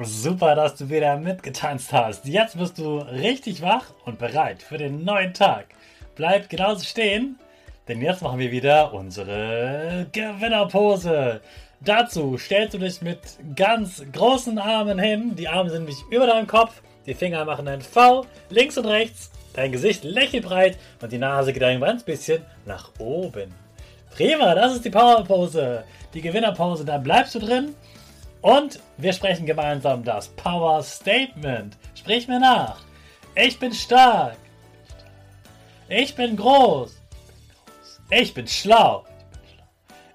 Super, dass du wieder mitgetanzt hast. Jetzt bist du richtig wach und bereit für den neuen Tag. Bleib genauso stehen, denn jetzt machen wir wieder unsere Gewinnerpose. Dazu stellst du dich mit ganz großen Armen hin. Die Arme sind nicht über deinem Kopf. Die Finger machen ein V links und rechts. Dein Gesicht lächelt breit und die Nase geht ein ganz bisschen nach oben. Prima, das ist die Powerpose. Die Gewinnerpose, da bleibst du drin und wir sprechen gemeinsam das Power Statement. Sprich mir nach. Ich bin stark. Ich bin groß. Ich bin schlau.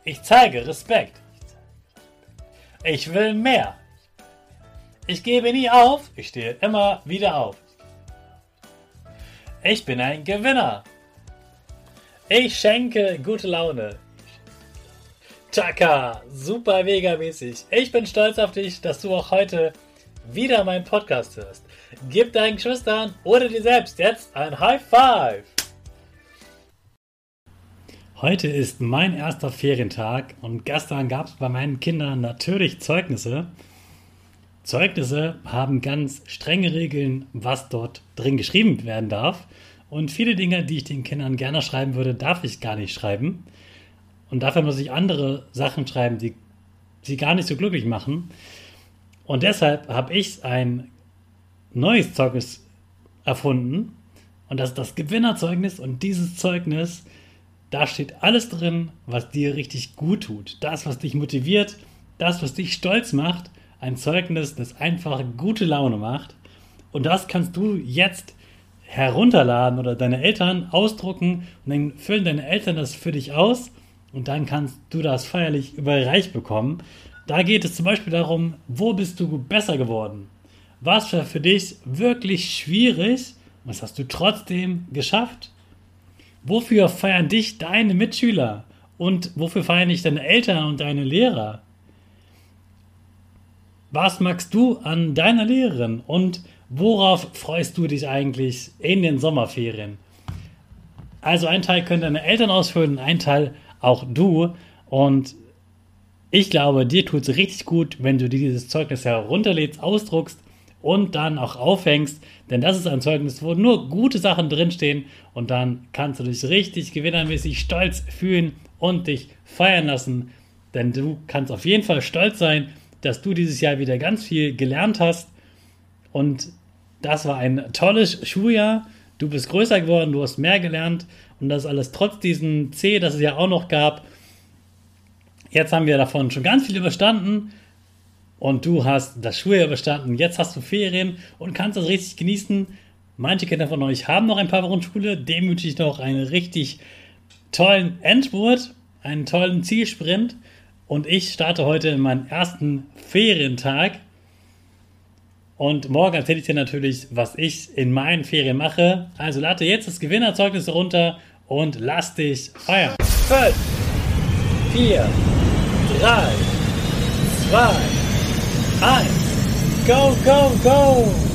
Ich zeige Respekt. Ich will mehr. Ich gebe nie auf. Ich stehe immer wieder auf. Ich bin ein Gewinner. Ich schenke gute Laune. Chaka, super mega mäßig. Ich bin stolz auf dich, dass du auch heute wieder meinen Podcast hörst. Gib deinen Geschwistern oder dir selbst jetzt ein High Five. Heute ist mein erster Ferientag und gestern gab es bei meinen Kindern natürlich Zeugnisse. Zeugnisse haben ganz strenge Regeln, was dort drin geschrieben werden darf. Und viele Dinge, die ich den Kindern gerne schreiben würde, darf ich gar nicht schreiben. Und dafür muss ich andere Sachen schreiben, die sie gar nicht so glücklich machen. Und deshalb habe ich ein neues Zeugnis erfunden. Und das ist das Gewinnerzeugnis. Und dieses Zeugnis, da steht alles drin, was dir richtig gut tut. Das, was dich motiviert, das, was dich stolz macht. Ein Zeugnis, das einfach gute Laune macht. Und das kannst du jetzt herunterladen oder deine Eltern ausdrucken und dann füllen deine Eltern das für dich aus und dann kannst du das feierlich überreicht bekommen. Da geht es zum Beispiel darum, wo bist du besser geworden? Was war für dich wirklich schwierig? Was hast du trotzdem geschafft? Wofür feiern dich deine Mitschüler? Und wofür feiern dich deine Eltern und deine Lehrer? Was magst du an deiner Lehrerin? Und worauf freust du dich eigentlich in den Sommerferien? Also ein Teil können deine Eltern ausfüllen, ein Teil auch du. Und ich glaube, dir tut es richtig gut, wenn du dieses Zeugnis herunterlädst, ausdruckst und dann auch aufhängst. Denn das ist ein Zeugnis, wo nur gute Sachen drinstehen und dann kannst du dich richtig gewinnermäßig stolz fühlen und dich feiern lassen. Denn du kannst auf jeden Fall stolz sein, dass du dieses Jahr wieder ganz viel gelernt hast. Und das war ein tolles Schuljahr. Du bist größer geworden, du hast mehr gelernt und das alles trotz diesem C, das es ja auch noch gab. Jetzt haben wir davon schon ganz viel überstanden und du hast das Schuljahr überstanden. Jetzt hast du Ferien und kannst das richtig genießen. Manche Kinder von euch haben noch ein paar Wochen Schule. Dem wünsche ich noch einen richtig tollen Endspurt, einen tollen Zielsprint. Und ich starte heute in meinen ersten Ferientag. Und morgen erzähle ich dir natürlich, was ich in meinen Ferien mache. Also lade jetzt das Gewinnerzeugnis runter und lass dich feiern. 5, 4, 3, 2, 1, go, go, go!